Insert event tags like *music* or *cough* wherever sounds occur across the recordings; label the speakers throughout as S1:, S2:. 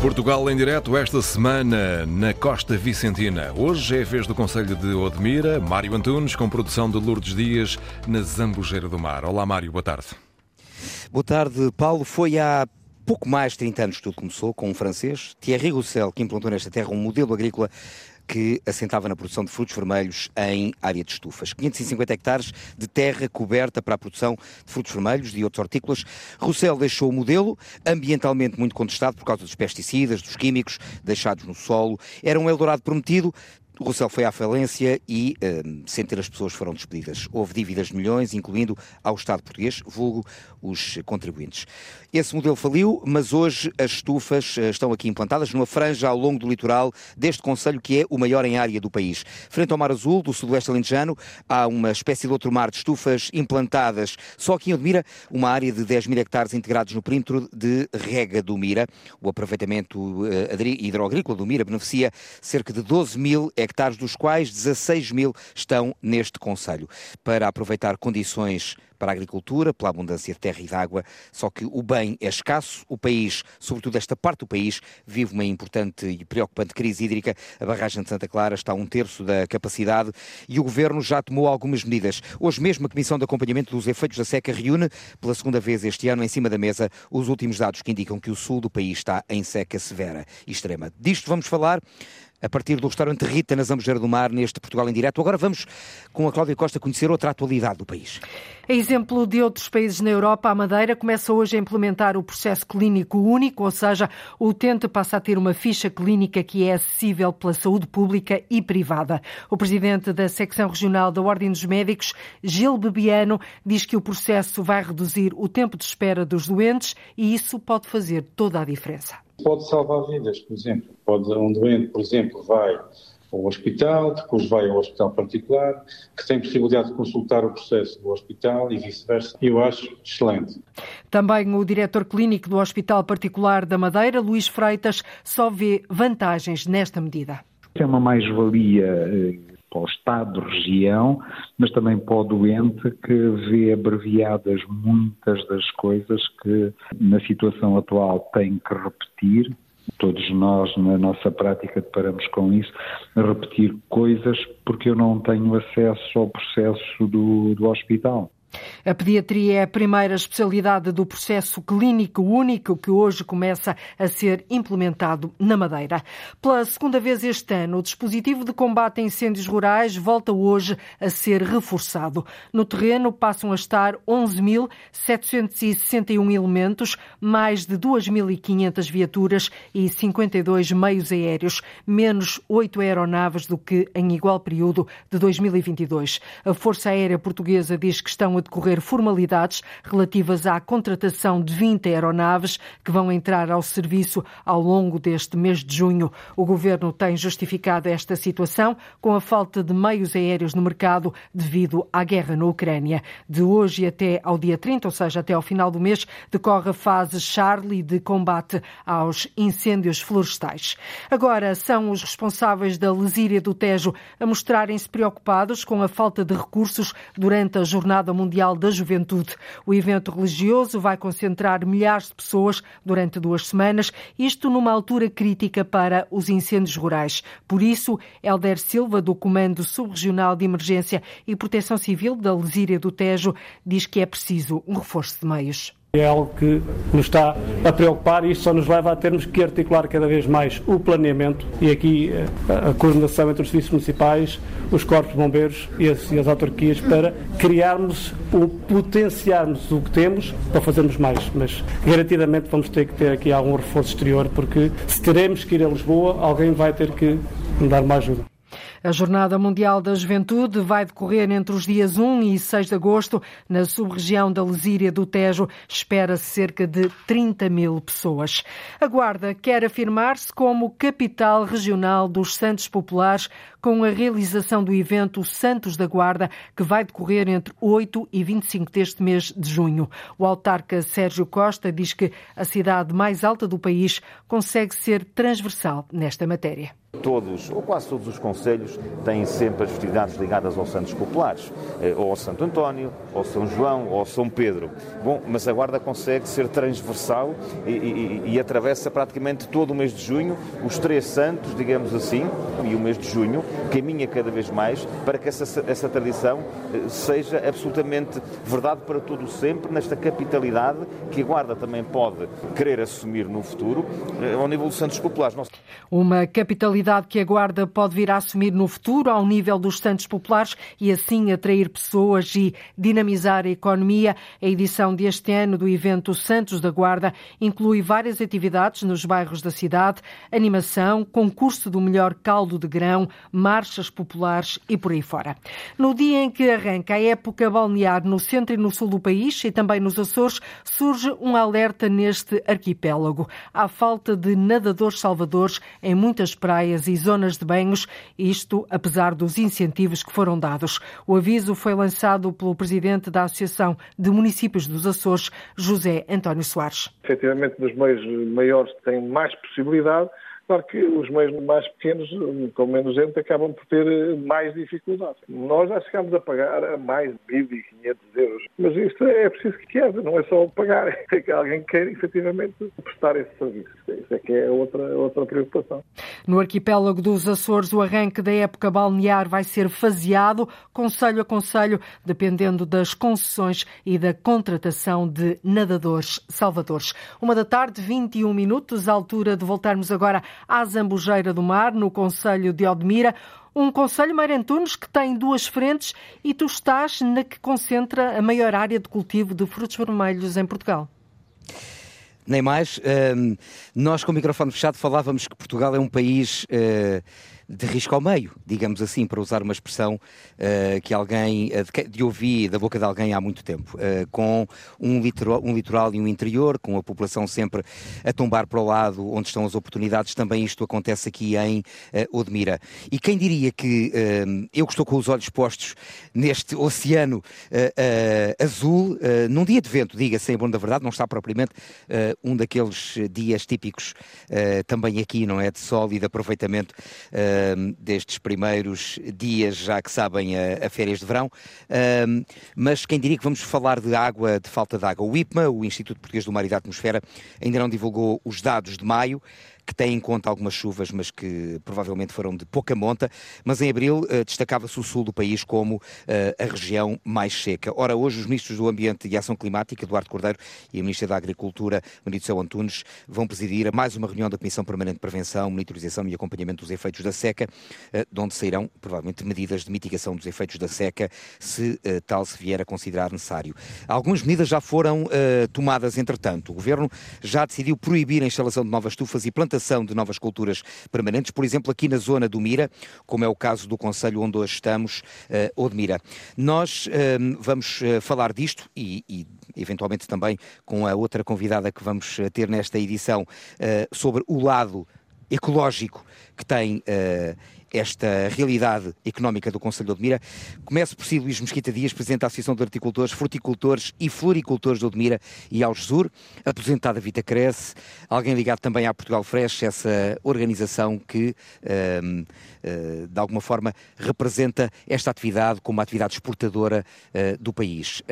S1: Portugal em direto esta semana na Costa Vicentina. Hoje é a vez do Conselho de Odmira, Mário Antunes, com produção de Lourdes Dias, na Zambujeira do Mar. Olá, Mário, boa tarde.
S2: Boa tarde, Paulo. Foi há pouco mais de 30 anos que tudo começou, com um francês, Thierry Roussel, que implantou nesta terra um modelo agrícola que assentava na produção de frutos vermelhos em área de estufas. 550 hectares de terra coberta para a produção de frutos vermelhos e outros hortícolas. Roussel deixou o modelo, ambientalmente muito contestado por causa dos pesticidas, dos químicos deixados no solo. Era um Eldorado prometido, o Rossel foi à falência e uh, centenas de pessoas foram despedidas. Houve dívidas de milhões, incluindo ao Estado português, vulgo os contribuintes. Esse modelo faliu, mas hoje as estufas uh, estão aqui implantadas numa franja ao longo do litoral deste Conselho, que é o maior em área do país. Frente ao Mar Azul, do sudoeste alentejano, há uma espécie de outro mar de estufas implantadas só aqui em Odmira, uma área de 10 mil hectares integrados no perímetro de rega do Mira. O aproveitamento uh, hidroagrícola do Mira beneficia cerca de 12 mil hectares, dos quais 16 mil estão neste Conselho, para aproveitar condições para a agricultura, pela abundância de terra e de água, só que o bem é escasso, o país, sobretudo esta parte do país, vive uma importante e preocupante crise hídrica. A barragem de Santa Clara está a um terço da capacidade e o Governo já tomou algumas medidas. Hoje mesmo a Comissão de Acompanhamento dos Efeitos da Seca reúne, pela segunda vez este ano, em cima da mesa, os últimos dados que indicam que o sul do país está em seca severa e extrema. Disto vamos falar a partir do restaurante Rita, na Zambujeira do Mar, neste Portugal em Direto. Agora vamos, com a Cláudia Costa, conhecer outra atualidade do país.
S3: A exemplo de outros países na Europa, a Madeira começa hoje a implementar o processo clínico único, ou seja, o utente passa a ter uma ficha clínica que é acessível pela saúde pública e privada. O presidente da secção regional da Ordem dos Médicos, Gil Bebiano, diz que o processo vai reduzir o tempo de espera dos doentes e isso pode fazer toda a diferença.
S4: Pode salvar vidas, por exemplo. Pode, um doente, por exemplo, vai ao hospital, depois vai ao hospital particular, que tem possibilidade de consultar o processo do hospital e vice-versa. Eu acho excelente.
S3: Também o diretor clínico do Hospital Particular da Madeira, Luís Freitas, só vê vantagens nesta medida.
S5: É uma mais-valia eh, para o Estado, região, mas também para o doente que vê abreviadas muitas das coisas que na situação atual tem que repetir. Todos nós, na nossa prática, deparamos com isso, repetir coisas porque eu não tenho acesso ao processo do, do hospital.
S3: A pediatria é a primeira especialidade do processo clínico único que hoje começa a ser implementado na Madeira. Pela segunda vez este ano, o dispositivo de combate a incêndios rurais volta hoje a ser reforçado. No terreno passam a estar 11.761 elementos, mais de 2.500 viaturas e 52 meios aéreos, menos oito aeronaves do que em igual período de 2022. A Força Aérea Portuguesa diz que estão a decorrer formalidades relativas à contratação de 20 aeronaves que vão entrar ao serviço ao longo deste mês de junho. O governo tem justificado esta situação com a falta de meios aéreos no mercado devido à guerra na Ucrânia. De hoje até ao dia 30, ou seja, até ao final do mês, decorre a fase Charlie de combate aos incêndios florestais. Agora são os responsáveis da Lesíria do Tejo a mostrarem-se preocupados com a falta de recursos durante a Jornada Mundial Mundial da Juventude. O evento religioso vai concentrar milhares de pessoas durante duas semanas, isto numa altura crítica para os incêndios rurais. Por isso, Helder Silva, do Comando Subregional de Emergência e Proteção Civil da Lesíria do Tejo, diz que é preciso um reforço de meios.
S6: É algo que nos está a preocupar e isto só nos leva a termos que articular cada vez mais o planeamento e aqui eh, a, coordenação entre os serviços municipais, os corpos bombeiros e as, e as autarquias para criarmos ou potenciarmos o que temos para fazermos mais. Mas garantidamente vamos ter que ter aqui algum reforço exterior porque se teremos que ir a Lisboa, alguém vai ter que me dar uma ajuda.
S3: A Jornada Mundial da Juventude vai decorrer entre os dias 1 e 6 de agosto na sub-região da Lesíria do Tejo. Espera-se cerca de 30 mil pessoas. A Guarda quer afirmar-se como capital regional dos Santos Populares com a realização do evento Santos da Guarda, que vai decorrer entre 8 e 25 deste mês de junho. O autarca Sérgio Costa diz que a cidade mais alta do país consegue ser transversal nesta matéria.
S7: Todos, ou quase todos os conselhos, têm sempre as festividades ligadas aos santos populares, eh, ou ao Santo António, ou São João, ou São Pedro. Bom, mas a Guarda consegue ser transversal e, e, e atravessa praticamente todo o mês de junho, os três santos, digamos assim, e o mês de junho caminha cada vez mais para que essa, essa tradição eh, seja absolutamente verdade para todo sempre, nesta capitalidade que a Guarda também pode querer assumir no futuro, eh, ao nível dos santos populares.
S3: Uma capitalidade que a Guarda pode vir a assumir no futuro, ao nível dos Santos Populares, e assim atrair pessoas e dinamizar a economia. A edição deste ano do evento Santos da Guarda inclui várias atividades nos bairros da cidade, animação, concurso do melhor caldo de grão, marchas populares e por aí fora. No dia em que arranca a época balnear no centro e no sul do país e também nos Açores, surge um alerta neste arquipélago. Há falta de nadadores salvadores em muitas praias e zonas de banhos, isto apesar dos incentivos que foram dados. O aviso foi lançado pelo presidente da Associação de Municípios dos Açores, José António Soares.
S8: Efetivamente, nos meios maiores têm mais possibilidade, Claro que os meios mais pequenos, com menos gente, acabam por ter mais dificuldades. Nós já chegámos a pagar a mais de 1.500 euros. Mas isto é preciso que queira, não é só pagar, *laughs* é que alguém quer efetivamente prestar esse serviço. Isso é que é outra, outra preocupação.
S3: No arquipélago dos Açores, o arranque da época balnear vai ser faseado, conselho a conselho, dependendo das concessões e da contratação de nadadores salvadores. Uma da tarde, 21 minutos, altura de voltarmos agora à Zambujeira do Mar, no Conselho de Odmira. Um Conselho Meirentunes que tem duas frentes e tu estás na que concentra a maior área de cultivo de frutos vermelhos em Portugal.
S2: Nem mais. Nós, com o microfone fechado, falávamos que Portugal é um país. Uh, de risco ao meio, digamos assim, para usar uma expressão uh, que alguém, uh, de, ouvir da boca de alguém há muito tempo, uh, com um litoral, um litoral e um interior, com a população sempre a tombar para o lado onde estão as oportunidades, também isto acontece aqui em Odmira. E quem diria que eu que estou com os olhos postos neste oceano azul, num dia de vento, diga-se em bom da verdade, não está propriamente um daqueles dias típicos também aqui, não é, de sol e de aproveitamento destes primeiros dias, já que sabem, a, a férias de verão. mas quem diria que vamos falar de água, de falta de água? O IPMA, o Instituto Português do Mar e da Atmosfera, ainda não divulgou os dados de maio que tem em conta algumas chuvas, mas que provavelmente foram de pouca monta. Mas em abril uh, destacava-se o sul do país como uh, a região mais seca. Ora, hoje os ministros do Ambiente e Ação Climática, Eduardo Cordeiro, e a ministra da Agricultura, Céu Antunes, vão presidir a mais uma reunião da Comissão Permanente de Prevenção, Monitorização e Acompanhamento dos Efeitos da Seca, uh, de onde sairão provavelmente medidas de mitigação dos efeitos da seca, se tal se vier a considerar necessário. Algumas medidas já foram tomadas, entretanto. O Governo já decidiu proibir a instalação de novas estufas e plantações de novas culturas permanentes, por exemplo, aqui na zona do Mira, como é o caso do Conselho onde hoje estamos, uh, Odmira. Nós uh, vamos uh, falar disto e, e eventualmente também com a outra convidada que vamos ter nesta edição sobre o lado ecológico que tem uh, esta realidade económica do Conselho de Odmira. Começo por si, Luís Mesquita Dias, Presidente da Associação de Horticultores, Fruticultores e Floricultores de Odmira e Algesur, aposentada Vita Cresce, alguém ligado também à Portugal Fresh, essa organização que, uh, uh, de alguma forma, representa esta atividade como uma atividade exportadora do país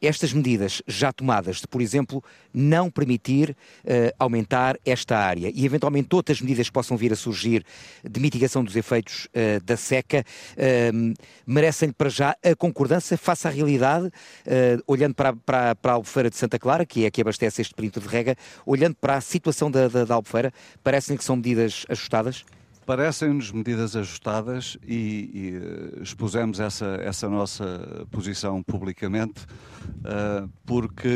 S2: estas medidas já tomadas de, por exemplo, não permitir uh, aumentar esta área e eventualmente outras medidas que possam vir a surgir de mitigação dos efeitos uh, da seca, uh, merecem para já a concordância face à realidade, eh, olhando para, para, para a Albufeira de Santa Clara, que é a que abastece este perímetro de rega, olhando para a situação da, da, da Albufeira, parecem que são medidas ajustadas?
S9: Parecem-nos medidas ajustadas e, e, eh, expusemos essa, essa nossa posição publicamente, uh, porque,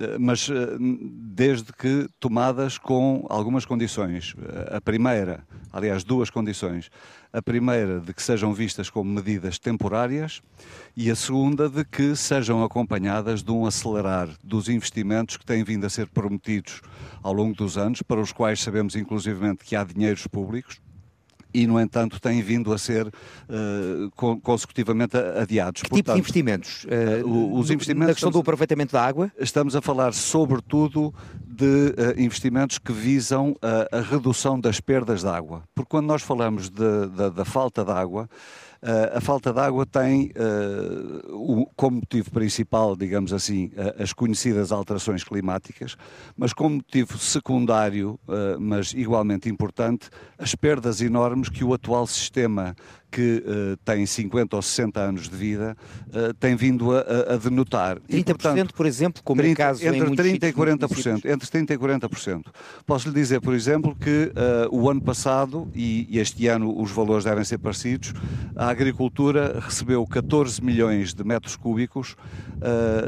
S9: eh, mas desde que tomadas com algumas condições. A primeira, aliás, duas condições. A primeira, de que sejam vistas como medidas temporárias, e a segunda, de que sejam acompanhadas de um acelerar dos investimentos que têm vindo a ser prometidos ao longo dos anos, para os quais sabemos inclusivamente que há dinheiros públicos e, no entanto, têm vindo a ser uh, consecutivamente adiados.
S2: Que Portanto, tipo de investimentos? Uh, os investimentos? Na questão estamos, do aproveitamento da água?
S9: Estamos a falar, sobretudo, de uh, investimentos que visam a, a, redução das perdas de água. Porque quando nós falamos de, de, da falta de água, Uh, a falta de água tem uh, como motivo principal, digamos assim, uh, as conhecidas alterações climáticas, mas como motivo secundário, mas igualmente importante, as perdas enormes que o atual sistema que uh, tem 50 ou 60 anos de vida uh, tem vindo a, a denotar. 30%,
S2: e, portanto, por exemplo, como 30, é caso
S9: entre 30 e 40%, entre 30 e 40%. Posso lhe dizer, por exemplo, que uh, o ano passado e, e, este ano os valores devem ser parecidos, a agricultura recebeu 14 milhões de metros cúbicos,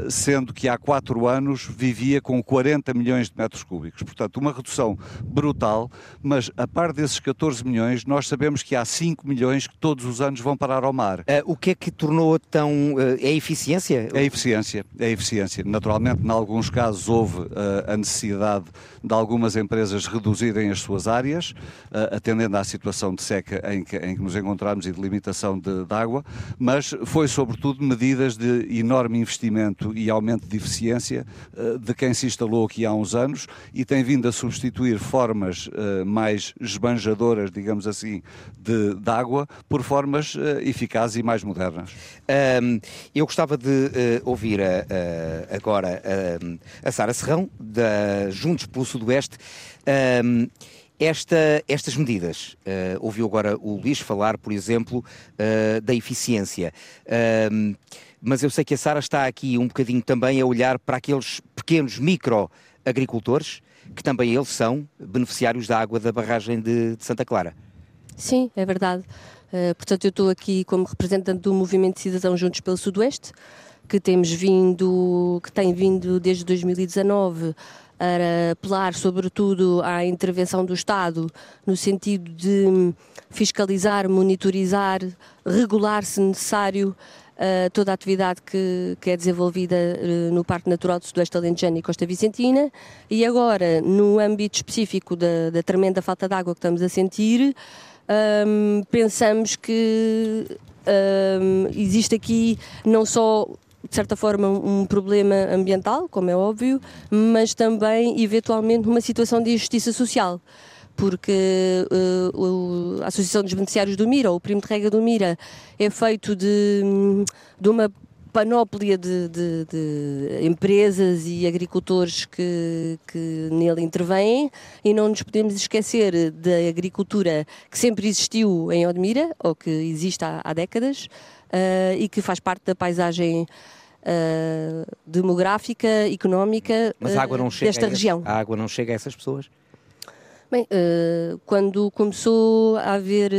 S9: sendo que há 4 anos vivia com 40 milhões de metros cúbicos. Portanto, uma redução brutal, mas a par desses 14 milhões, nós sabemos que há 5 milhões que todos todos os anos vão parar ao mar. Uh,
S2: o que é que tornou tão. É a eficiência?
S9: É a eficiência, é a eficiência. Naturalmente, em alguns casos, houve uh, a necessidade de algumas empresas reduzirem as suas áreas, atendendo à situação de seca em que, em que nos encontramos e de limitação de, de água, mas foi, sobretudo, medidas de enorme investimento e aumento de eficiência de quem se instalou aqui há uns anos e tem vindo a substituir formas mais esbanjadoras, digamos assim, de, de água por formas eficazes e mais modernas.
S2: Um, eu gostava de uh, ouvir a, a, agora a, a Sara Serrão, da Juntos pelo Sudoeste. Um, esta, estas medidas, uh, ouviu agora o Luís falar, por exemplo, uh, da eficiência, mas eu sei que a Sara está aqui um bocadinho também a olhar para aqueles pequenos micro agricultores que também eles são beneficiários da água da barragem de, de Santa Clara.
S10: Sim, é verdade. Uh, portanto, eu estou aqui como representante do Movimento Cidadão Juntos pelo Sudoeste, que temos vindo, que tem vindo desde 2019 a apelar sobretudo à intervenção do Estado no sentido de fiscalizar, monitorizar, regular, se necessário, uh, toda a atividade que, que é desenvolvida uh, no Parque Natural do Sudoeste Alentejano e Costa Vicentina. E agora, no âmbito específico da, da tremenda falta de água que estamos a sentir, um, pensamos que um, existe aqui não só de certa forma, um problema ambiental, como é óbvio, mas também, eventualmente, uma situação de injustiça social. Porque uh, a Associação dos Beneficiários do Mira, ou o Primo de Rega do Mira, é feito de, de uma panóplia de, de, de, empresas e agricultores que, que nele intervêm e não nos podemos esquecer da agricultura que sempre existiu em Odmira, ou que existe há, há décadas, uh, e que faz parte da paisagem uh, demográfica, económica uh, desta região.
S2: A água não chega a essas pessoas?
S10: Bem, quando começou a haver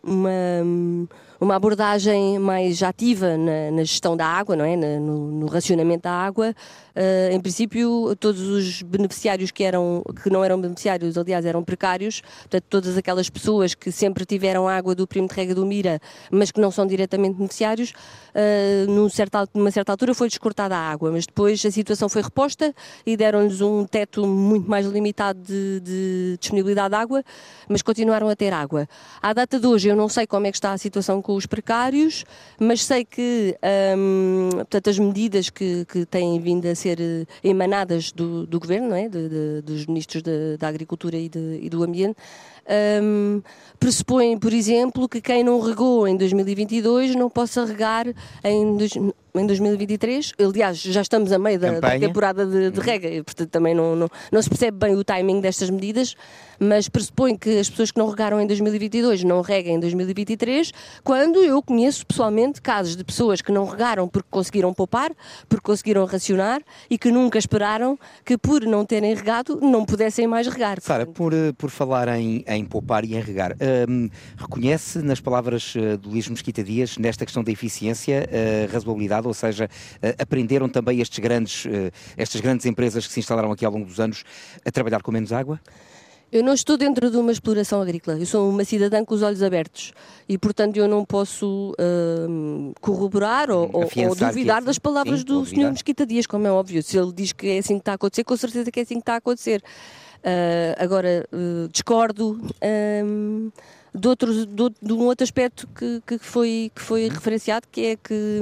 S10: uma uma abordagem mais ativa na, na gestão da água, não é? no, no racionamento da água, Uh, em princípio, todos os beneficiários que, eram, que não eram beneficiários, aliás, eram precários, portanto, todas aquelas pessoas que sempre tiveram água do primo de rega do Mira, mas que não são diretamente beneficiários, uh, num numa certa altura foi descortada a água, mas depois a situação foi reposta e deram-lhes um teto muito mais limitado de, de, disponibilidade de água, mas continuaram a ter água. À data de hoje, eu não sei como é que está a situação com os precários, mas sei que um, portanto, as medidas que, que têm vindo a ser eh, emanadas do, do governo, não é? De, de, dos ministros da Agricultura e, de, e do Ambiente, um, pressupõem, por exemplo, que quem não regou em 2022 não possa regar em, em 2023. Aliás, já estamos a meio da, da temporada de, de rega, portanto também não, não, não se percebe bem o timing destas medidas, mas pressupõe que as pessoas que não regaram em 2022 não reguem em 2023, quando eu conheço pessoalmente casos de pessoas que não regaram porque conseguiram poupar, porque conseguiram racionar e que nunca esperaram que por não terem regado não pudessem mais regar.
S2: Sara, por, por falar em, em poupar e em regar, hum, reconhece nas palavras eh, do Luís Mesquita Dias, nesta questão da eficiência, a razoabilidade, ou seja, aprenderam também estes grandes, eh, estas grandes empresas que se instalaram aqui ao longo dos anos a trabalhar com menos água?
S10: Eu não estou dentro de uma exploração agrícola, eu sou uma cidadã com os olhos abertos e, portanto, eu não posso uh, corroborar ou, ou, duvidar das palavras Sim, do Sr. Mesquita Dias, como é óbvio. Se ele diz que é assim que está a acontecer, com certeza que é assim que está a acontecer. Uh, agora, uh, discordo de, outro, de, de um outro aspecto que, que, foi, que foi referenciado, que é que,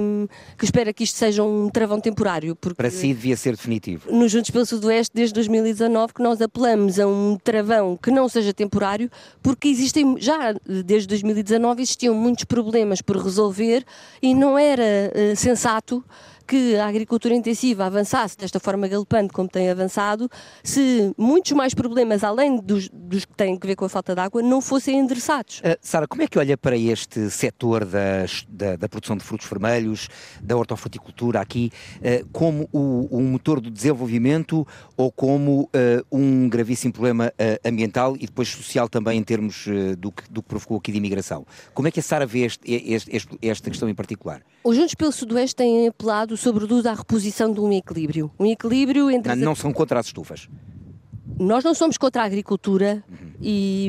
S10: que espera que isto seja um travão temporário.
S2: Porque Para si devia ser definitivo.
S10: Nos Juntos pelo Sudoeste, desde 2019, que nós apelamos a um travão que não seja temporário, porque existem, já desde 2019, existiam muitos problemas por resolver e não era uh, sensato que a agricultura intensiva avançasse desta forma galopante como tem avançado, se muitos mais problemas, além dos, dos que têm a ver com a falta de água, não fossem endereçados.
S2: Uh, Sara, como é que olha para este setor da, da, da, produção de frutos vermelhos, da hortofruticultura aqui, uh, como o, o, motor do desenvolvimento ou como uh, um gravíssimo problema ambiental e depois social também em termos do, que, do que provocou aqui de imigração? Como é que a Sara vê este, este, este, esta questão em particular?
S10: Os Juntos pelo Sudoeste têm apelado sobretudo à reposição de um equilíbrio. Um equilíbrio entre.
S2: Não, não são contra as estufas.
S10: Nós não somos contra a agricultura uhum. e,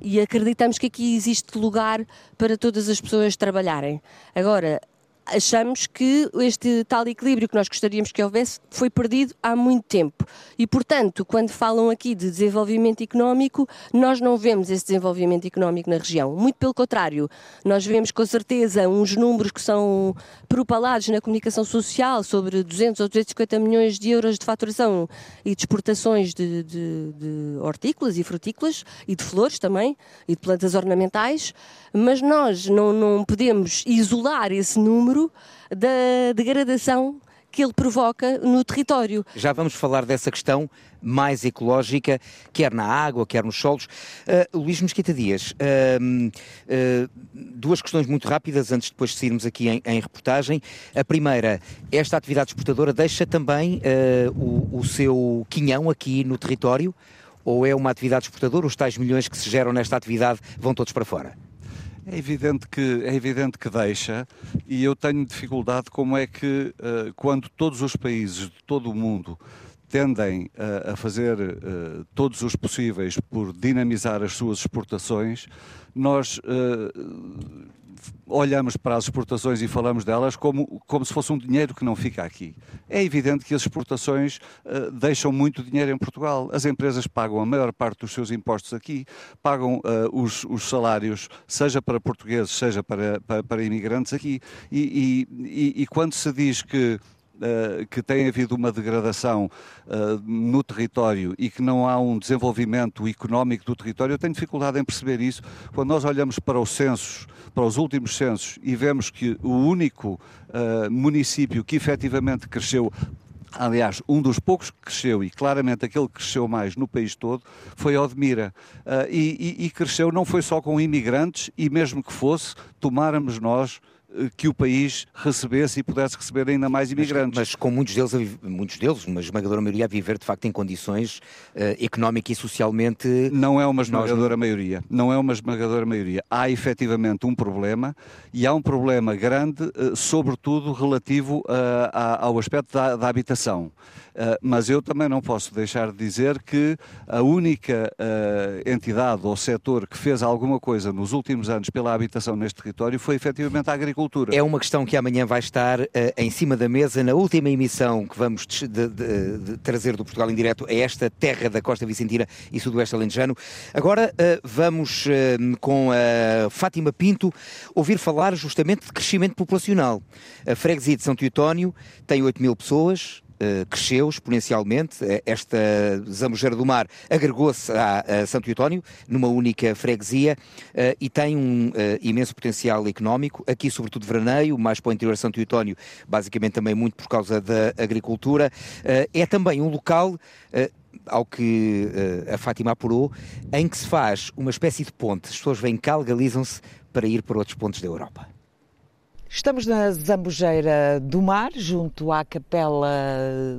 S10: e, acreditamos que aqui existe lugar para todas as pessoas trabalharem. Agora, achamos que este tal equilíbrio que nós gostaríamos que houvesse foi perdido há muito tempo. E, portanto, quando falam aqui de desenvolvimento económico, nós não vemos esse desenvolvimento económico na região. Muito pelo contrário, nós vemos com certeza uns números que são propalados na comunicação social sobre 200 ou 250 milhões de euros de faturação e de exportações de, de, de hortícolas e frutícolas e de flores também e de plantas ornamentais, mas nós não, não podemos isolar esse número da degradação que ele provoca no território.
S2: Já vamos falar dessa questão mais ecológica, quer na água, quer nos solos. Uh, Luís Mesquita Dias, uh, uh, duas questões muito rápidas antes de depois de sairmos aqui em, em reportagem. A primeira, esta atividade exportadora deixa também o, o seu quinhão aqui no território ou é uma atividade exportadora? Os tais milhões que se geram nesta atividade vão todos para fora?
S9: É evidente que é evidente que deixa e eu tenho dificuldade como é que uh, quando todos os países de todo o mundo tendem uh, a fazer uh, todos os possíveis por dinamizar as suas exportações, nós olhamos para as exportações e falamos delas como, como se fosse um dinheiro que não fica aqui. É evidente que as exportações uh, deixam muito dinheiro em Portugal. As empresas pagam a maior parte dos seus impostos aqui, pagam uh, os, os, salários, seja para portugueses, seja para, para, para imigrantes aqui. E, e, e, e quando se diz que uh, que tem havido uma degradação uh, no território e que não há um desenvolvimento económico do território, eu tenho dificuldade em perceber isso quando nós olhamos para os censos, para os últimos censos e vemos que o único uh, município que efetivamente cresceu Aliás, um dos poucos que cresceu, e claramente aquele que cresceu mais no país todo, foi Odmira. Uh, e, e, e, cresceu não foi só com imigrantes, e mesmo que fosse, tomáramos nós que o país recebesse e pudesse receber ainda mais imigrantes.
S2: Mas, mas com muitos deles, muitos deles, uma esmagadora maioria, a viver de facto em condições uh, económica e socialmente.
S9: Não é uma esmagadora nós... maioria. Não é uma esmagadora maioria. Há efetivamente um problema e há um problema grande, uh, sobretudo relativo uh, ao aspecto da, da habitação. Mas eu também não posso deixar de dizer que a única entidade ou setor que fez alguma coisa nos últimos anos pela habitação neste território foi efetivamente a agricultura.
S2: É uma questão que amanhã vai estar uh, em cima da mesa na última emissão que vamos de, de, de trazer do Portugal em direto a esta terra da Costa Vicentina e Sudoeste Alentejano. Agora vamos com a Fátima Pinto ouvir falar justamente de crescimento populacional. A freguesia de São Teotónio tem 8 mil pessoas, Uh, cresceu exponencialmente. Uh, esta Zambujeira do Mar agregou-se a, a, Santo Eutónio numa única freguesia uh, e tem um imenso potencial económico. Aqui, sobretudo, veraneio, mais para o interior de Santo Eutónio, basicamente também muito por causa da agricultura. é também um local ao que uh, a Fátima apurou, em que se faz uma espécie de ponte. As pessoas vêm cá, legalizam-se para ir para outros pontos da Europa.
S11: Estamos na Zambujeira do Mar, junto à capela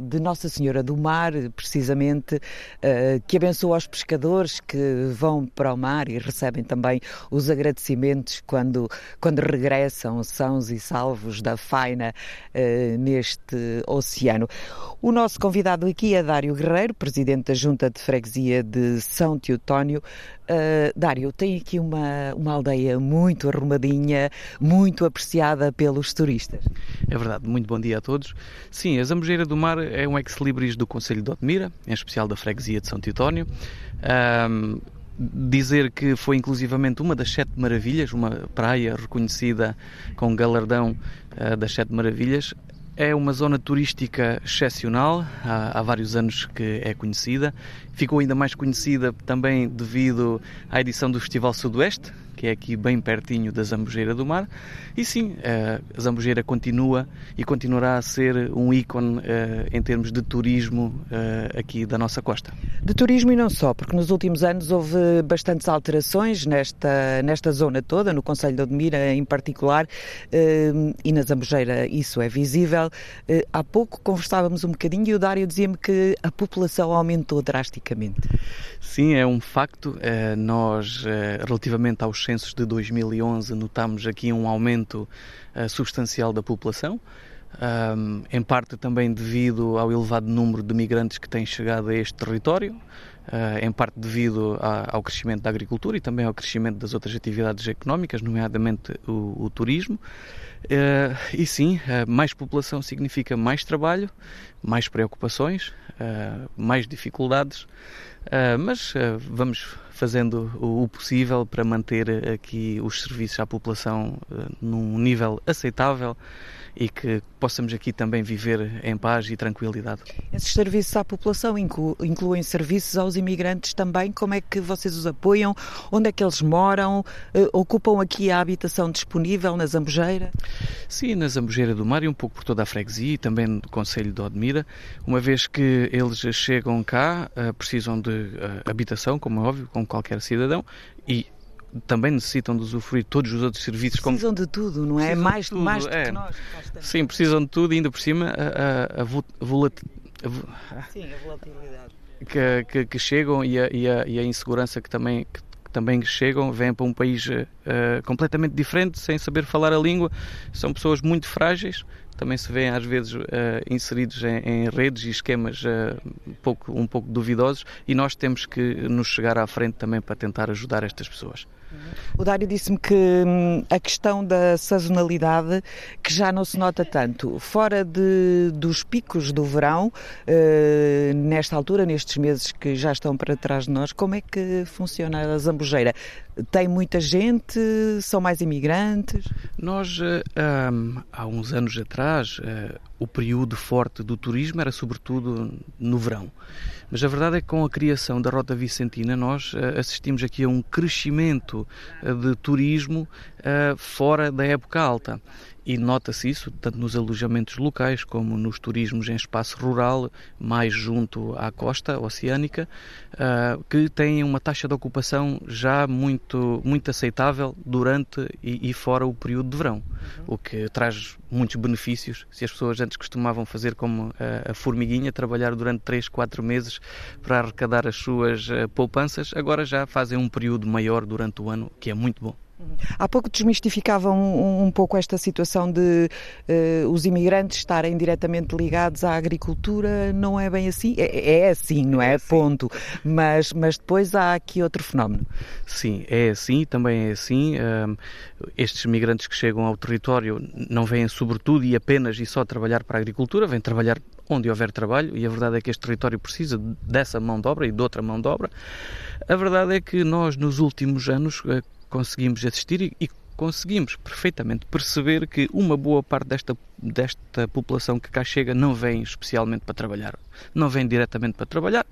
S11: de Nossa Senhora do Mar, precisamente, eh, que abençoa os pescadores que vão para o mar e recebem também os agradecimentos quando, quando regressam sãos e salvos da faina eh, neste oceano. O nosso convidado aqui é Dário Guerreiro, presidente da Junta de Freguesia de São Teotónio. Uh, Dário, tem aqui uma, uma aldeia muito arrumadinha, muito apreciada pelos turistas.
S12: É verdade, muito bom dia a todos. Sim, a Zambujeira do Mar é um ex-libris do Conselho de Odmira, em especial da freguesia de São Titónio. Dizer que foi inclusivamente uma das sete maravilhas, uma praia reconhecida com galardão uh, das sete maravilhas. É uma zona turística excepcional, há, há, vários anos que é conhecida. Ficou ainda mais conhecida também devido à edição do Festival Sudoeste, que é aqui bem pertinho da Zambujeira do Mar. E sim, eh, a Zambujeira continua e continuará a ser um ícone eh, em termos de turismo eh, aqui da nossa costa.
S11: De turismo e não só, porque nos últimos anos houve bastantes alterações nesta, nesta zona toda, no Conselho de Odmira em particular, e na Zambujeira isso é visível. Há pouco conversávamos um bocadinho e o Dário dizia-me que a população aumentou drasticamente.
S12: Sim, é um facto. Nós, relativamente aos censos de 2011 notamos aqui um aumento uh, substancial da população, um, em parte também devido ao elevado número de migrantes que têm chegado a este território, uh, em parte devido a, ao crescimento da agricultura e também ao crescimento das outras atividades económicas, nomeadamente o, o turismo. Uh, e sim, mais população significa mais trabalho, mais preocupações, mais dificuldades, mas vamos fazendo o possível para manter aqui os serviços à população eh, num nível aceitável e que possamos aqui também viver em paz e tranquilidade.
S11: Esses serviços à população incluem serviços aos imigrantes também? Como é que vocês os apoiam? Onde é que eles moram? Uh, ocupam aqui a habitação disponível na Zambujeira?
S12: Sim, na Zambujeira do Mar e um pouco por toda a freguesia e também no Conselho de Odmira, uma vez que eles chegam cá, uh, precisam de uh, habitação, como é óbvio, como qualquer cidadão, e também necessitam de usufruir todos os outros serviços.
S11: Precisam como... de tudo, não é? mais,
S12: tudo,
S11: mais do
S12: é.
S11: que nós.
S12: Sim, precisam de tudo e ainda por cima a, a, a, volat...
S11: Sim, a volatilidade.
S12: Que, que, que, chegam e a, e, a, e a insegurança que também, que, que também chegam, vêm para um país uh, completamente diferente, sem saber falar a língua, são pessoas muito frágeis, também se vêem às vezes uh, inseridos em, em, redes e esquemas uh, um, pouco, um pouco duvidosos e nós temos que nos chegar à frente também para tentar ajudar estas pessoas.
S11: O Dário disse-me que hum, a questão da sazonalidade, que já não se nota tanto, fora de, dos picos do verão, uh, nesta altura, nestes meses que já estão para trás de nós, como é que funciona a Zambujeira? Tem muita gente? São mais imigrantes?
S12: Nós, uh, um, há uns anos atrás, uh, o período forte do turismo era sobretudo no verão. Mas a verdade é que com a criação da Rota Vicentina nós uh, assistimos aqui a um crescimento uh, de turismo uh, fora da época alta. E nota-se isso tanto nos alojamentos locais como nos turismos em espaço rural, mais junto à costa oceânica, que têm uma taxa de ocupação já muito, muito aceitável durante e, fora o período de verão, uhum. o que traz muitos benefícios. Se as pessoas antes costumavam fazer como a, a formiguinha, trabalhar durante 3, 4 meses para arrecadar as suas poupanças, agora já fazem um período maior durante o ano, que é muito bom.
S11: Há pouco desmistificavam um, um, pouco esta situação de uh, os imigrantes estarem diretamente ligados à agricultura. Não é bem assim? É, é assim, não é? é assim. Ponto. Mas, mas depois há aqui outro fenómeno.
S12: Sim, é assim, também é assim. Uh, estes imigrantes que chegam ao território não vêm sobretudo e apenas e só trabalhar para a agricultura, vêm trabalhar onde houver trabalho e a verdade é que este território precisa dessa mão de obra e de outra mão de obra. A verdade é que nós nos últimos anos eh, conseguimos assistir e, e conseguimos perfeitamente perceber que uma boa parte desta, desta população que cá chega não vem especialmente para trabalhar, não vem diretamente para trabalhar,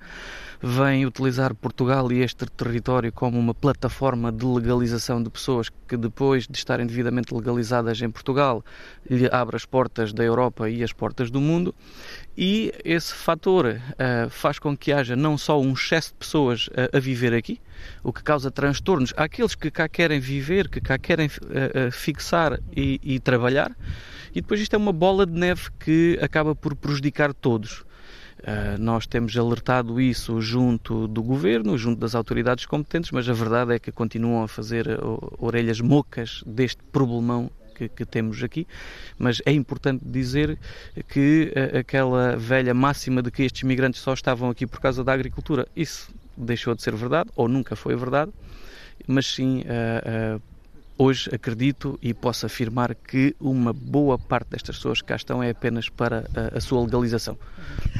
S12: vem utilizar Portugal e este território como uma plataforma de legalização de pessoas que depois de estarem devidamente legalizadas em Portugal lhe abre as portas da Europa e as portas do mundo e esse fator uh, faz com que haja não só um excesso de pessoas uh, a viver aqui, o que causa transtornos àqueles que cá querem viver, que cá querem uh, fixar e, e, trabalhar, e depois isto é uma bola de neve que acaba por prejudicar todos. nós temos alertado isso junto do governo, junto das autoridades competentes, mas a verdade é que continuam a fazer orelhas mocas deste problemão que, que, temos aqui, mas é importante dizer que uh, aquela velha máxima de que estes migrantes só estavam aqui por causa da agricultura, isso deixou de ser verdade, ou nunca foi verdade, mas sim uh, uh, hoje acredito e posso afirmar que uma boa parte destas pessoas que cá estão é apenas para a, a sua legalização.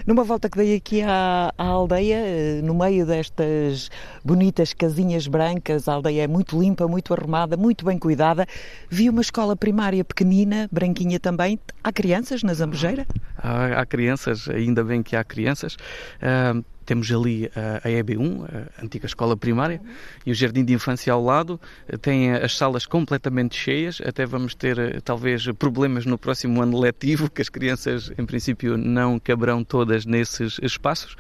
S11: Numa volta que dei aqui à, à, aldeia, eh, no meio destas bonitas casinhas brancas, a aldeia é muito limpa, muito arrumada, muito bem cuidada, vi uma escola primária pequenina, branquinha também. Há crianças na Zambujeira?
S12: Há, há crianças, ainda bem que há crianças. Uh, temos ali a, EB1, a antiga escola primária, e o jardim de infância ao lado. Tem as salas completamente cheias, até vamos ter eh, talvez problemas no próximo ano letivo, que as crianças em princípio não caberão todas nesses espaços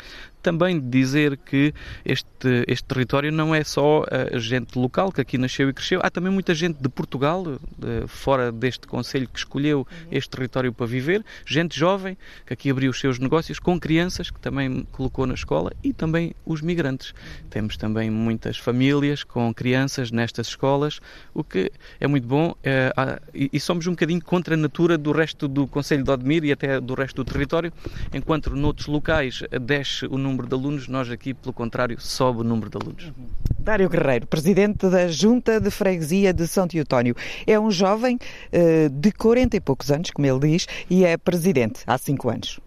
S12: também dizer que este, este território não é só a gente local que aqui nasceu e cresceu, há também muita gente de Portugal, de, fora deste Conselho, que escolheu este território para viver, gente jovem que aqui abriu os seus negócios, com crianças que também colocou na escola e também os migrantes. Temos também muitas famílias com crianças nestas escolas, o que é muito bom é, e, e somos um bocadinho contra a natura do resto do Conselho de Odmir e até do resto do território, enquanto noutros locais desce o número número de alunos, nós aqui, pelo contrário, sobe o número de alunos.
S11: Dário Guerreiro, presidente da Junta de Freguesia de São Teotónio. É um jovem uh, de 40 e poucos anos, como ele diz, e é presidente há cinco anos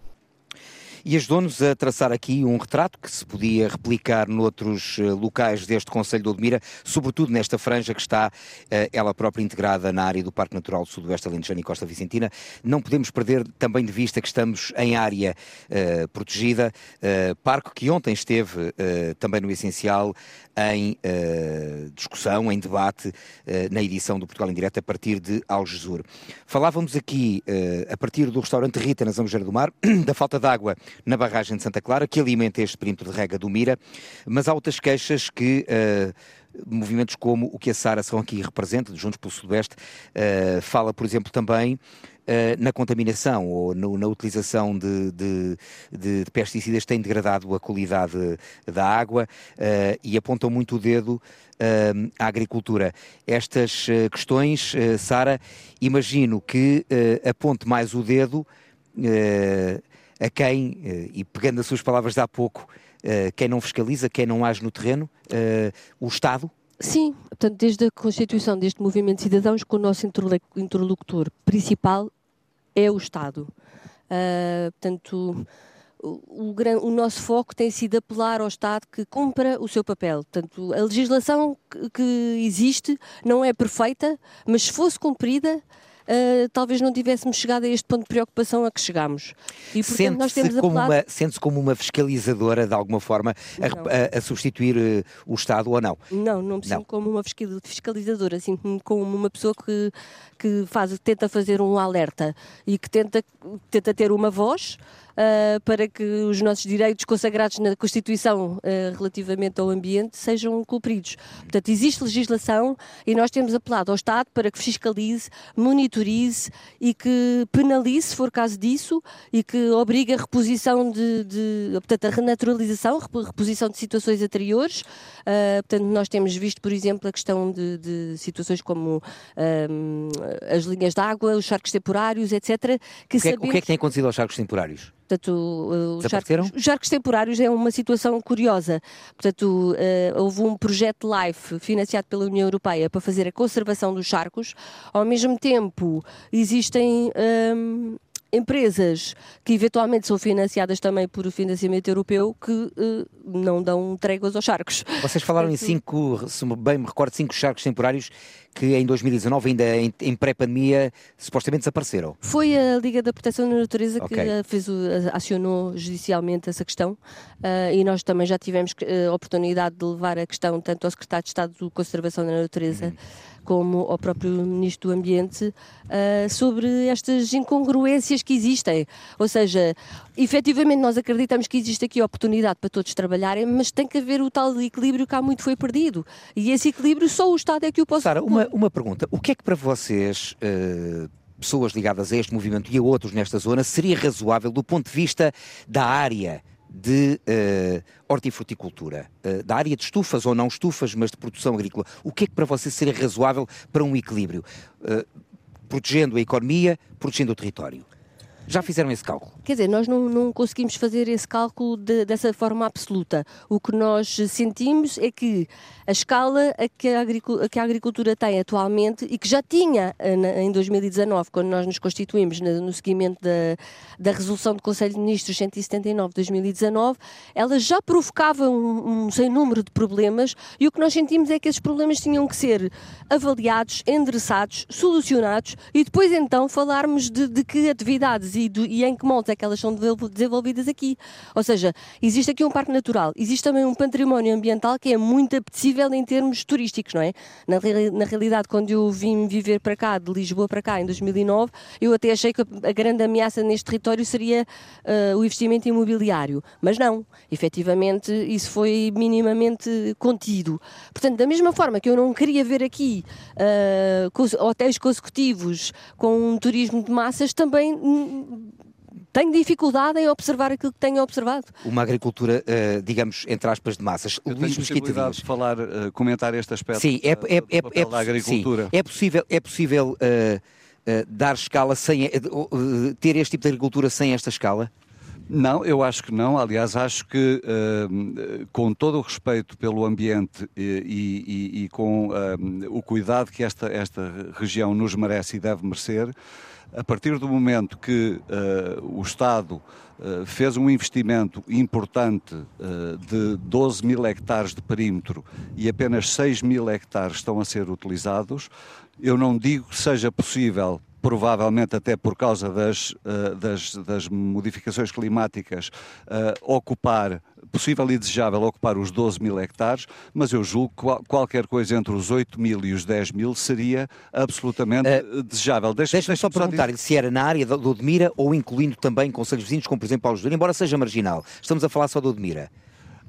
S2: e ajudou-nos a traçar aqui um retrato que se podia replicar noutros eh, locais deste Conselho de Odmira, sobretudo nesta franja que está eh, ela própria integrada na área do Parque Natural Sudoeste Alentejano e Costa Vicentina. Não podemos perder também de vista que estamos em área uh, protegida, uh, parque que ontem esteve uh, também no essencial em discussão, em debate na edição do Portugal em Direto a partir de Algesur. Falávamos aqui, a partir do restaurante Rita na Zambujeira do Mar, *clears throat* da falta de água na barragem de Santa Clara, que alimenta este perímetro de rega do Mira, mas há outras queixas que. Uh, movimentos como o que a Sara São aqui representa, Juntos pelo Sudoeste, uh, fala, por exemplo, também Uh, na contaminação ou no, na utilização de, de, de, de, pesticidas degradado a qualidade da água uh, e apontam muito o dedo uh, à agricultura. Estas questões, Sara, imagino que aponte mais o dedo a quem, eh, e pegando as suas palavras de há pouco, eh, quem não fiscaliza, quem não age no terreno, eh, o Estado?
S10: Sim, portanto, desde a constituição deste movimento de cidadãos, que o nosso interlocutor principal é o Estado. Uh, portanto, o, o, o, nosso foco tem sido apelar ao Estado que cumpra o seu papel. Portanto, a legislação que, que existe não é perfeita, mas se fosse cumprida, uh, talvez não tivéssemos chegado a este ponto de preocupação a que chegámos.
S2: E, portanto, nós temos como apelado... uma, Sente-se como uma fiscalizadora, de alguma forma, a, a, a substituir uh, o Estado ou não?
S10: Não, não me sinto como uma fiscalizadora, assim como uma pessoa que, que faz, tenta fazer um alerta e que tenta, tenta ter uma voz uh, para que os nossos direitos consagrados na Constituição uh, relativamente ao ambiente sejam cumpridos. Portanto, existe legislação e nós temos apelado ao Estado para que fiscalize, monitorize e que penalize, se for caso disso, e que obrigue a reposição de, de portanto, a renaturalização, reposição de situações anteriores. Uh, portanto, nós temos visto, por exemplo, a questão de, de situações como um, as linhas de água, os charcos temporários, etc.
S2: Que o, que é, o que é que tem acontecido aos charcos temporários?
S10: Portanto, os charcos, os charcos temporários é uma situação curiosa. Portanto, uh, houve um projeto LIFE financiado pela União Europeia para fazer a conservação dos charcos. Ao mesmo tempo, existem. Um, empresas que eventualmente são financiadas também por financiamento europeu que uh, não dão tréguas aos charcos.
S2: Vocês falaram em cinco, se bem me recordo, cinco charcos temporários que em 2019, ainda em, em pré-pandemia, supostamente desapareceram.
S10: Foi a Liga da Proteção da Natureza okay. que fez o, acionou judicialmente essa questão uh, e nós também já tivemos a oportunidade de levar a questão tanto ao Secretário de Estado de Conservação da Natureza uhum como ao próprio Ministro do Ambiente, uh, sobre estas incongruências que existem. Ou seja, efetivamente nós acreditamos que existe aqui oportunidade para todos trabalharem, mas tem que haver o tal equilíbrio que há muito foi perdido. E esse equilíbrio só o Estado é que o pode...
S2: Sara, uma, uma pergunta. O que é que para vocês... Uh pessoas ligadas a este movimento e a outros nesta zona, seria razoável do ponto de vista da área de uh, hortifruticultura, uh, da área de estufas ou não estufas, mas de produção agrícola, o que é que para você seria razoável para um equilíbrio? Uh, protegendo a economia, protegendo o território? Já fizeram esse cálculo?
S10: Quer dizer, nós não, não conseguimos fazer esse cálculo de, dessa forma absoluta. O que nós sentimos é que a escala a que a, que a agricultura tem atualmente e que já tinha eh, em 2019, quando nós nos constituímos no seguimento da, da resolução do Conselho de Ministros 179 de 2019, ela já provocava um, um sem número de problemas e o que nós sentimos é que esses problemas tinham que ser avaliados, endereçados, solucionados e depois então falarmos de, de que atividades e, do, e em que moldes é que elas são desenvolvidas aqui. Ou seja, existe aqui um parque natural, existe também um património ambiental que é muito apetecível em termos turísticos, não é? Na, na realidade, quando eu vim viver para cá, de Lisboa para cá, em 2009, eu até achei que a grande ameaça neste território seria uh, o investimento imobiliário. Mas não, efetivamente, isso foi minimamente contido. Portanto, da mesma forma que eu não queria ver aqui uh, hotéis consecutivos com um turismo de massas, também tenho dificuldade em observar aquilo que tenho observado.
S2: Uma agricultura, uh, digamos, entre aspas, de massas.
S9: Eu Luís possibilidade de falar, uh, comentar este aspecto
S2: sim, é, é, é, é, da agricultura. Sim, é possível, é possível uh, dar escala sem ter este tipo de agricultura sem esta escala?
S9: Não, eu acho que não. Aliás, acho que, uh, com todo o respeito pelo ambiente e, e, e com uh, o cuidado que esta, esta região nos merece e deve merecer, a partir do momento que uh, o Estado uh, fez um investimento importante uh, de 12 mil hectares de perímetro e apenas 6 mil hectares estão a ser utilizados, eu não digo que seja possível provavelmente até por causa das, uh, das, das modificações climáticas, uh, ocupar, possível e desejável ocupar os 12 mil hectares, mas eu julgo que qualquer coisa entre os 8 mil e os 10 mil seria absolutamente uh, desejável.
S2: Deixa-me deixa só perguntar-lhe se era na área do Odmira ou incluindo também conselhos vizinhos, como por exemplo Paulo Júlio, embora seja marginal. Estamos a falar só do Odmira.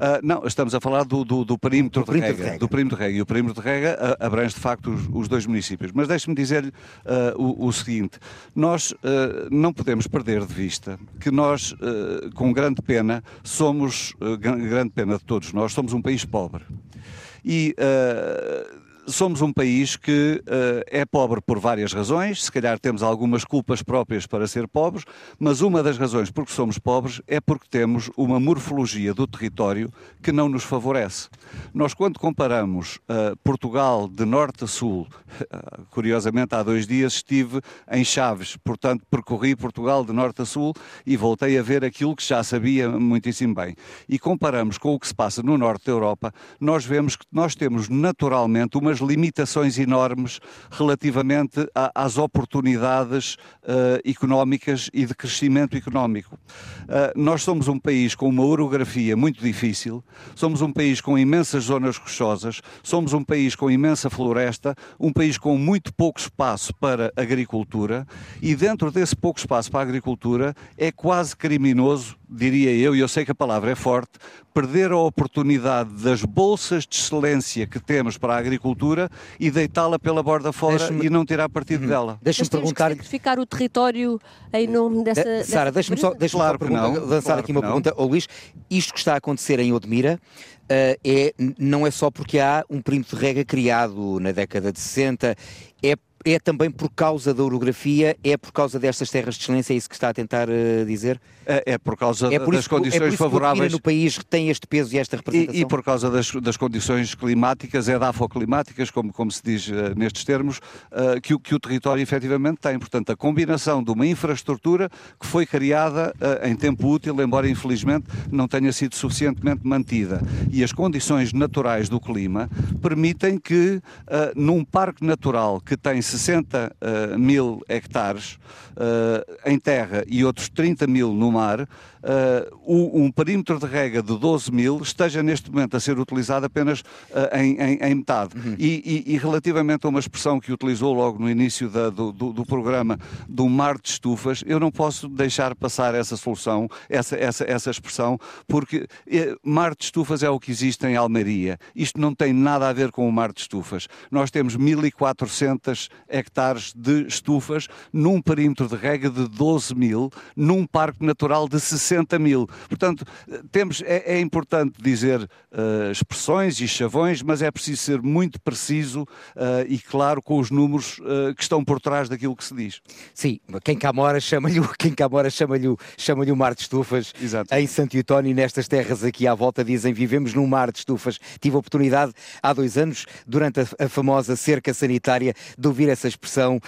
S9: Uh, não, estamos a falar do, do, do perímetro, de, rega, de rega, Do perímetro de rega. E o perímetro de rega uh, abrange de facto os, os dois municípios. Mas deixe-me dizer-lhe uh, o, o, seguinte: nós não podemos perder de vista que nós, com grande pena, somos, grande pena de todos nós, somos um país pobre. E somos um país que uh, é pobre por várias razões, se calhar temos algumas culpas próprias para ser pobres, mas uma das razões por que somos pobres é porque temos uma morfologia do território que não nos favorece. Nós, quando comparamos uh, Portugal de norte a sul, uh, *laughs* curiosamente há dois dias estive em Chaves, portanto percorri Portugal de norte a sul e voltei a ver aquilo que já sabia muitíssimo bem. E comparamos com o que se passa no norte da Europa, nós vemos que nós temos naturalmente uma umas limitações enormes relativamente a, às oportunidades uh, económicas e de crescimento económico. Uh, nós somos um país com uma orografia muito difícil, somos um país com imensas zonas rochosas, somos um país com imensa floresta, um país com muito pouco espaço para agricultura e dentro desse pouco espaço para a agricultura é quase criminoso diria eu, e eu sei que a palavra é forte, perder a oportunidade das bolsas de excelência que temos para a agricultura e deitá-la pela borda fora e não tirar partido uhum. dela.
S10: Deixa-me perguntar. Que sacrificar o território em nome dessa.
S2: Uh, Sara, deixa-me só, deixa claro só pergunta, não, lançar claro aqui uma pergunta ao Luís. Isto que está a acontecer em Odmira. Uh, é, não é só porque há um perímetro de rega criado na década de 60, é é também por causa da orografia, é por causa destas terras de excelência, é isso que está a tentar uh, dizer?
S9: É, é, por causa é por das condições é por favoráveis.
S2: Que no país tem este peso e esta representação.
S9: E, e por causa das, das, condições climáticas, edafoclimáticas, como, como se diz uh, nestes termos, uh, que, que, o território efetivamente tem. Portanto, a combinação de uma infraestrutura que foi criada em tempo útil, embora infelizmente não tenha sido suficientemente mantida, e as condições naturais do clima permitem que, num parque natural que tem 60 uh, mil hectares uh, em terra e outros 30 mil no mar, uh, um perímetro de rega de 12 mil esteja neste momento a ser utilizado apenas uh, em, em, em, metade. Uhum. E, e, e, relativamente a uma expressão que utilizou logo no início da, do, do, do, programa, do mar de estufas, eu não posso deixar passar essa solução, essa, essa, essa expressão, porque eh, mar de estufas é o que existe em Almeria. Isto não tem nada a ver com o mar de estufas. Nós temos 1.400 hectares de estufas num perímetro de rega de 12 mil, num parque natural de 60 mil. Portanto, temos, é, é importante dizer uh, expressões e chavões, mas é preciso ser muito preciso uh, e claro com os números uh, que estão por trás daquilo que se diz.
S2: Sim, quem cá mora chama-lhe quem cá mora chama-lhe chama o mar de estufas.
S9: Exato.
S2: Em Santo Eutónio, nestas terras aqui à volta, dizem vivemos num mar de estufas. Tive a oportunidade há dois anos, durante a, a famosa cerca sanitária, de ouvir essa expressão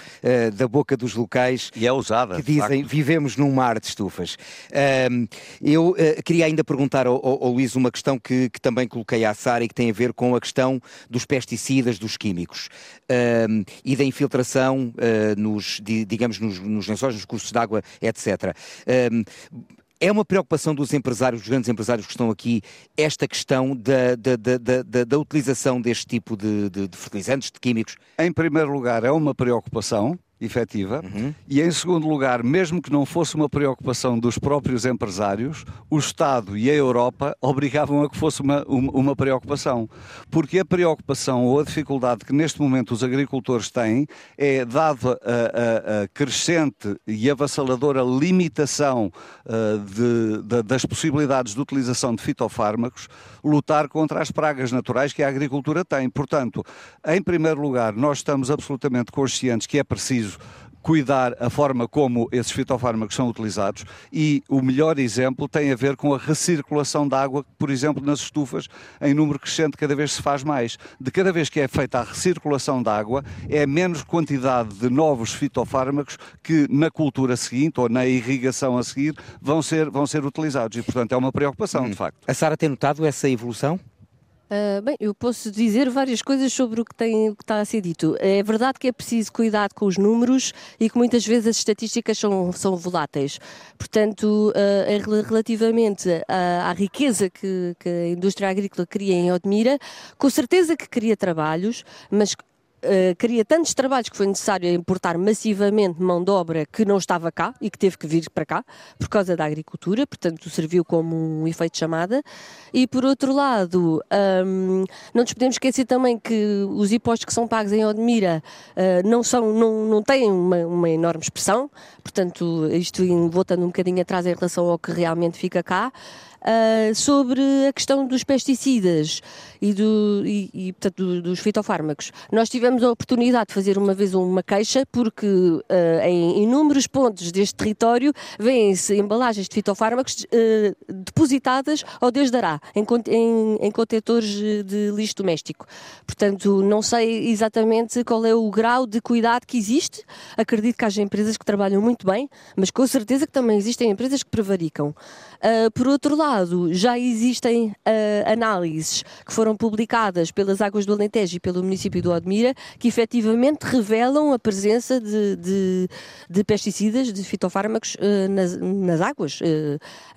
S2: da boca dos locais.
S9: E é usada.
S2: Que dizem
S9: facto.
S2: vivemos num mar de estufas. Uh, eu uh, queria ainda perguntar ao, ao, ao Luís uma questão que, que, também coloquei à Sara e que tem a ver com a questão dos pesticidas, dos químicos e da infiltração nos, digamos, nos, nos lençóis, nos cursos de água, etc. É uma preocupação dos empresários, dos grandes empresários que estão aqui, esta questão da, da, da, da, da utilização deste tipo de, de, de fertilizantes, de químicos?
S9: Em primeiro lugar, é uma preocupação, efetiva. Uhum. E em segundo lugar, mesmo que não fosse uma preocupação dos próprios empresários, o Estado e a Europa obrigavam a que fosse uma, uma preocupação. Porque a preocupação ou a dificuldade que neste momento os agricultores têm é, dado a, a, a crescente e avassaladora limitação uh, de, de, das possibilidades de utilização de fitofármacos, lutar contra as pragas naturais que a agricultura tem. Portanto, em primeiro lugar, nós estamos absolutamente conscientes que é preciso cuidar a forma como esses fitofármacos são utilizados e o melhor exemplo tem a ver com a recirculação de água, que, por exemplo, nas estufas, em número crescente, cada vez se faz mais. De cada vez que é feita a recirculação de água, é menos quantidade de novos fitofármacos que na cultura seguinte ou na irrigação a seguir vão ser, vão ser utilizados e, portanto, é uma preocupação, hum. de facto.
S2: A Sara tem notado essa evolução?
S10: Uh, bem, eu posso dizer várias coisas sobre o que, tem, o que está a ser dito. É verdade que é preciso cuidar com os números e que muitas vezes as estatísticas são, são voláteis. Portanto, uh, relativamente à, à riqueza que, que, a indústria agrícola cria em Odmira, com certeza que cria trabalhos, mas cria tantos trabalhos que foi necessário importar massivamente mão de obra que não estava cá e que teve que vir para cá por causa da agricultura, portanto serviu como um efeito de chamada. E por outro lado, um, não nos podemos esquecer também que os impostos que são pagos em Odmira uh, não, são, não, não têm uma, uma, enorme expressão, portanto, isto voltando um bocadinho atrás em relação ao que realmente fica cá. Uh, sobre a questão dos pesticidas e, do, e, e portanto, dos fitofármacos. Nós tivemos a oportunidade de fazer uma vez uma queixa, porque uh, em inúmeros pontos deste território vêm-se embalagens de fitofármacos uh, depositadas ao Deus dará, em, em, em contentores de lixo doméstico. Portanto, não sei exatamente qual é o grau de cuidado que existe. Acredito que haja empresas que trabalham muito bem, mas com certeza que também existem empresas que prevaricam. Uh, por outro lado, já existem uh, análises que foram publicadas pelas Águas do Alentejo e pelo município do Odmira, que efetivamente revelam a presença de, de, de pesticidas, de fitofármacos uh, nas, nas, águas,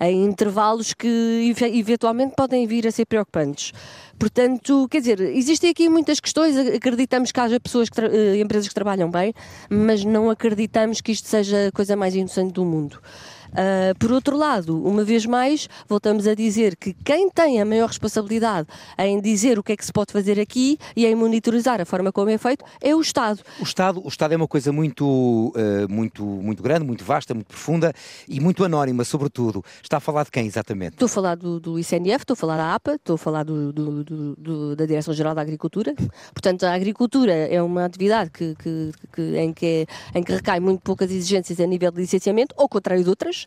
S10: em intervalos que eventualmente podem vir a ser preocupantes. Portanto, quer dizer, existem aqui muitas questões. Acreditamos que haja pessoas, que empresas que trabalham bem, mas não acreditamos que isto seja a coisa mais inocente do mundo. Uh, por outro lado, uma vez mais, voltamos a dizer que quem tem a maior responsabilidade em dizer o que é que se pode fazer aqui e em monitorizar a forma como é feito é o Estado.
S2: O Estado, o Estado é uma coisa muito, uh, muito, muito grande, muito vasta, muito profunda e muito anónima, sobretudo. Está a falar de quem exatamente?
S10: Estou a falar do, do ICNF, estou a falar da APA, estou a falar do, do, do, da Direção-Geral da Agricultura. Portanto, a agricultura é uma atividade que, que, que, em, que é, em que recai muito poucas exigências a nível de licenciamento, ao contrário de outras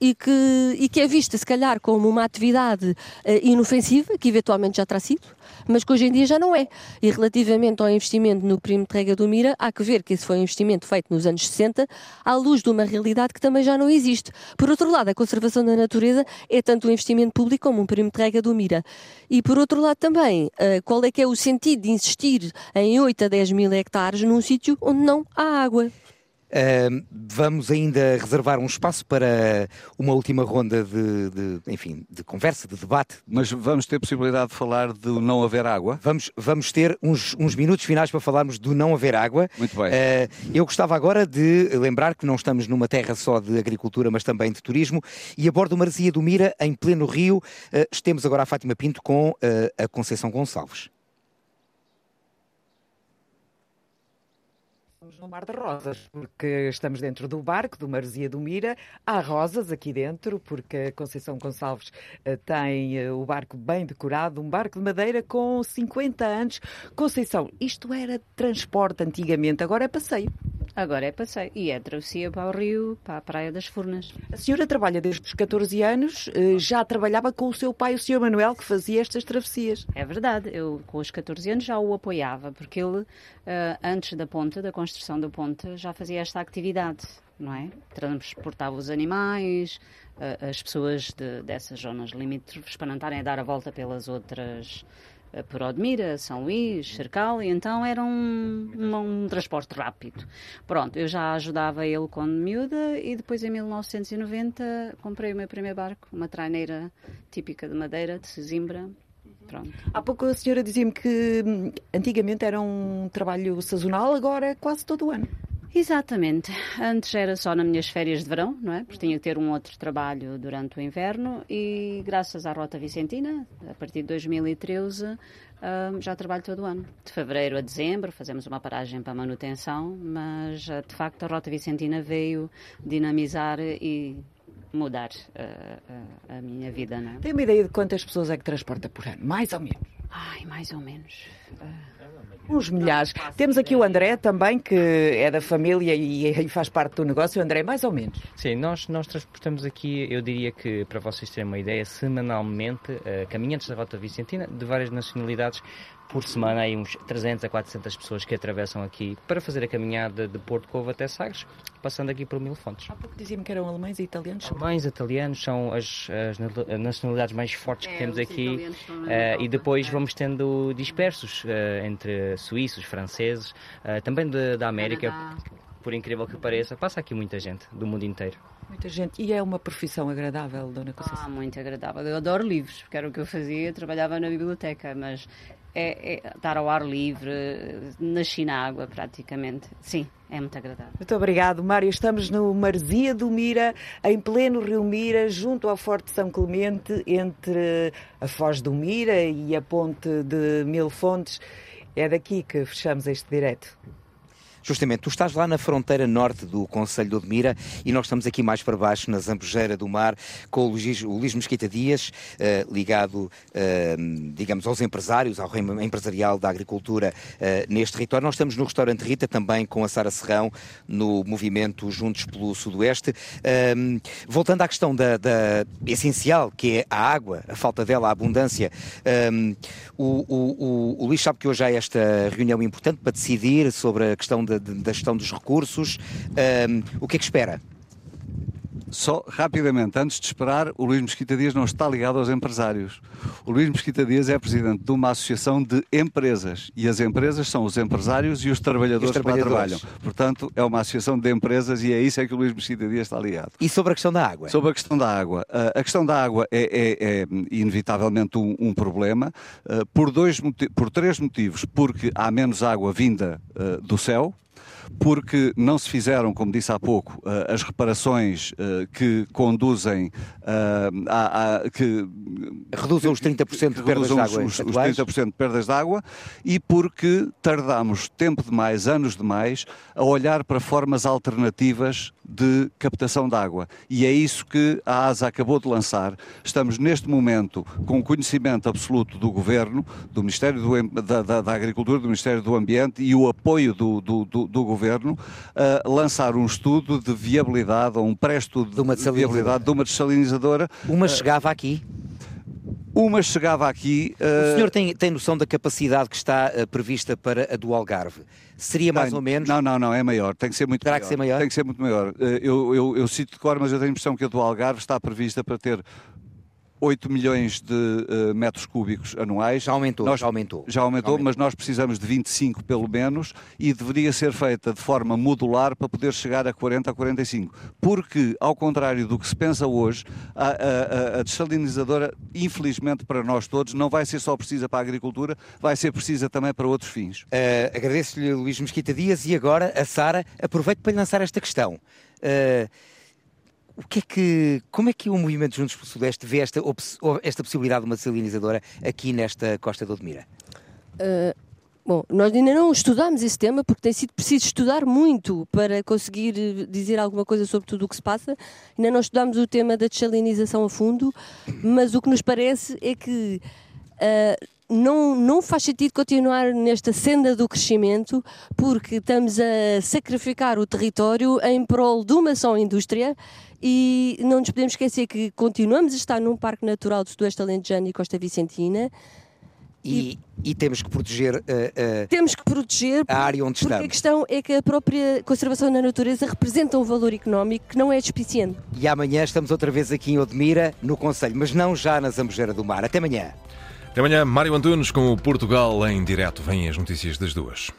S10: e que, e que é vista, se calhar, como uma atividade uh, inofensiva, que eventualmente já terá sido, mas que hoje em dia já não é. E relativamente ao investimento no primo de rega do Mira, há que ver que esse foi um investimento feito nos anos 60, à luz de uma realidade que também já não existe. Por outro lado, a conservação da natureza é tanto um investimento público como um primo de rega do Mira. E por outro lado também, uh, qual é que é o sentido de insistir em 8 a 10 mil hectares num sítio onde não há água?
S2: Uh, vamos ainda reservar um espaço para uma última ronda de, de, enfim, de conversa, de debate.
S9: Mas vamos ter possibilidade de falar do não haver água?
S2: Vamos, vamos ter uns, uns minutos finais para falarmos do não haver água.
S9: Muito bem.
S2: Uh, eu gostava agora de lembrar que não estamos numa terra só de agricultura, mas também de turismo. E a bordo do Marzia do Mira, em pleno rio, uh, temos agora a Fátima Pinto com a Conceição Gonçalves.
S11: Mar de Rosas, porque estamos dentro do barco do Marzia do Mira. Há rosas aqui dentro, porque a Conceição Gonçalves uh, tem uh, o barco bem decorado, um barco de madeira com 50 anos. Conceição, isto era transporte antigamente, agora é passeio.
S13: Agora é passeio e é travessia para o rio, para a Praia das Furnas.
S11: A senhora trabalha desde os 14 anos, uh, já trabalhava com o seu pai, o senhor Manuel, que fazia estas travessias.
S13: É verdade, eu com os 14 anos já o apoiava, porque ele, antes da ponte, da construção da ponte, já fazia esta atividade não é? Transportava os animais, as pessoas de, dessas zonas limítrofes para não estarem a dar a volta pelas outras, por Odmira, São Luís, Cercal, e então era um, um, um, transporte rápido. Pronto, eu já ajudava ele quando miúda e depois em 1990 comprei o meu primeiro barco, uma traineira típica de madeira, de Sesimbra, Pronto.
S11: Há pouco a senhora dizia-me que hum, antigamente era um trabalho sazonal, agora é quase todo o ano.
S13: Exatamente. Antes era só nas minhas férias de verão, não é? Porque tinha que ter um outro trabalho durante o inverno e graças à Rota Vicentina, a partir de 2013, um, já trabalho todo o ano. De fevereiro a dezembro fazemos uma paragem para manutenção, mas de facto a Rota Vicentina veio dinamizar e mudar uh, uh, a minha vida, não é?
S11: Tem uma ideia de quantas pessoas é que transporta por ano? Mais ou menos?
S13: Ai, mais ou menos. Uh...
S11: Uns milhares. Temos aqui o André também, que é da família e, faz parte do negócio. André, mais ou menos.
S14: Sim, nós, nós transportamos aqui, eu diria que, para vocês terem uma ideia, semanalmente, uh, caminhantes da Rota Vicentina, de várias nacionalidades, por semana aí uns 300 a 400 pessoas que atravessam aqui para fazer a caminhada de Porto Covo até Sagres, passando aqui por Mil Fontes.
S11: Há pouco dizia-me que eram alemães e italianos.
S14: Alemães e italianos são as, as, nacionalidades mais fortes que é, temos aqui uh, e depois vamos tendo dispersos uh, entre suíços, franceses, uh, também de, da América, por incrível que pareça, passa aqui muita gente do mundo inteiro.
S11: Muita gente. E é uma profissão agradável, Dona Conceição?
S13: Ah, muito agradável. Eu adoro livros, porque era o que eu fazia, trabalhava na biblioteca, mas é, é estar ao ar livre, nasci na água praticamente. Sim, é muito agradável.
S11: Muito obrigado, Mário. Estamos no Marzia do Mira, em pleno Rio Mira, junto ao Forte São Clemente, entre a Foz do Mira e a Ponte de Mil Fontes. É daqui que fechamos este direto.
S2: Justamente, tu estás lá na fronteira norte do Conselho de Odmira e nós estamos aqui mais para baixo, na Zambujeira do Mar, com o Luís, o Luís Mesquita Dias, uh, ligado, uh, digamos, aos empresários, ao reino empresarial da agricultura uh, neste território. Nós estamos no restaurante Rita, também com a Sara Serrão, no movimento Juntos pelo Sudoeste. Ehm, voltando à questão da, da, essencial, que é a água, a falta dela, a abundância, ehm, o, o, o, o Luís sabe que hoje há esta reunião importante para decidir sobre a questão da da, gestão dos recursos. Um, o que é que espera?
S9: Só rapidamente, antes de esperar, o Luís Mesquita Dias não está ligado aos empresários. O Luís Mesquita Dias é presidente de uma associação de empresas e as empresas são os empresários e os trabalhadores, os trabalhadores. que lá trabalham. Portanto, é uma associação de empresas e é isso é que o Luís Mesquita Dias está ligado.
S2: E sobre a questão da água?
S9: Sobre a questão da água. A questão da água é, é, é inevitavelmente um, um problema por, dois, por três motivos. Porque há menos água vinda do céu, porque não se fizeram, como disse há pouco, uh, as reparações uh, que conduzem uh, a, a, que
S2: reduzam os 30% de perdas de água.
S9: Os, os 30% de perdas de água e porque tardamos tempo demais, anos demais, a olhar para formas alternativas de captação de água. E é isso que a ASA acabou de lançar. Estamos neste momento com conhecimento absoluto do Governo, do Ministério do, da, da, da, Agricultura, do Ministério do Ambiente e o apoio do, do, do, do Governo a lançar um estudo de viabilidade ou um pré-estudo de, de viabilidade de uma desalinizadora.
S2: Uma chegava aqui?
S9: Uma chegava aqui.
S2: Uh... O senhor tem, tem noção da capacidade que está uh, prevista para a do Algarve? Seria mais ou menos?
S9: Não, não, não, é maior. Tem que ser muito
S2: Terá
S9: maior.
S2: que ser maior?
S9: Tem que ser muito maior. Uh, eu, eu, eu cito de cor, mas eu tenho a impressão que a do Algarve está prevista para ter 8 milhões de uh, metros cúbicos anuais.
S2: Já aumentou, nós, já aumentou.
S9: Já aumentou, já aumentou, mas nós precisamos de 25 pelo menos e deveria ser feita de forma modular para poder chegar a 40 a 45. Porque, ao contrário do que se pensa hoje, a, a, a desalinizadora, infelizmente para nós todos, não vai ser só precisa para a agricultura, vai ser precisa também para outros fins.
S2: Uh, Agradeço-lhe, Luís Mesquita Dias, e agora a Sara, aproveito para lhe lançar esta questão. Uh, o que é que, como é que o Movimento Juntos pelo Sudeste vê esta, esta possibilidade de uma desalinizadora aqui nesta costa de Odmira?
S10: Uh, Bom, nós ainda não estudámos esse tema porque tem sido preciso estudar muito para conseguir eh, dizer alguma coisa sobre tudo o que se passa. Ainda não estudámos o tema da desalinização a fundo, mas o que nos parece é que uh, não, não faz sentido continuar nesta senda do crescimento porque estamos a sacrificar o território em prol de uma só indústria e não nos podemos esquecer que continuamos a estar num Parque Natural do Sudoeste Alentejano e Costa Vicentina
S2: e, e, temos que proteger, uh, uh,
S10: temos que proteger
S2: a área onde
S10: porque
S2: estamos.
S10: a questão é que a própria conservação da natureza representa um valor económico que não é despiciente.
S2: E amanhã estamos outra vez aqui em Odmira, no Conselho, mas não já na Zambujeira do Mar. Até amanhã.
S1: Até amanhã, Mário Antunes com o Portugal em direto. Vêm as notícias das duas.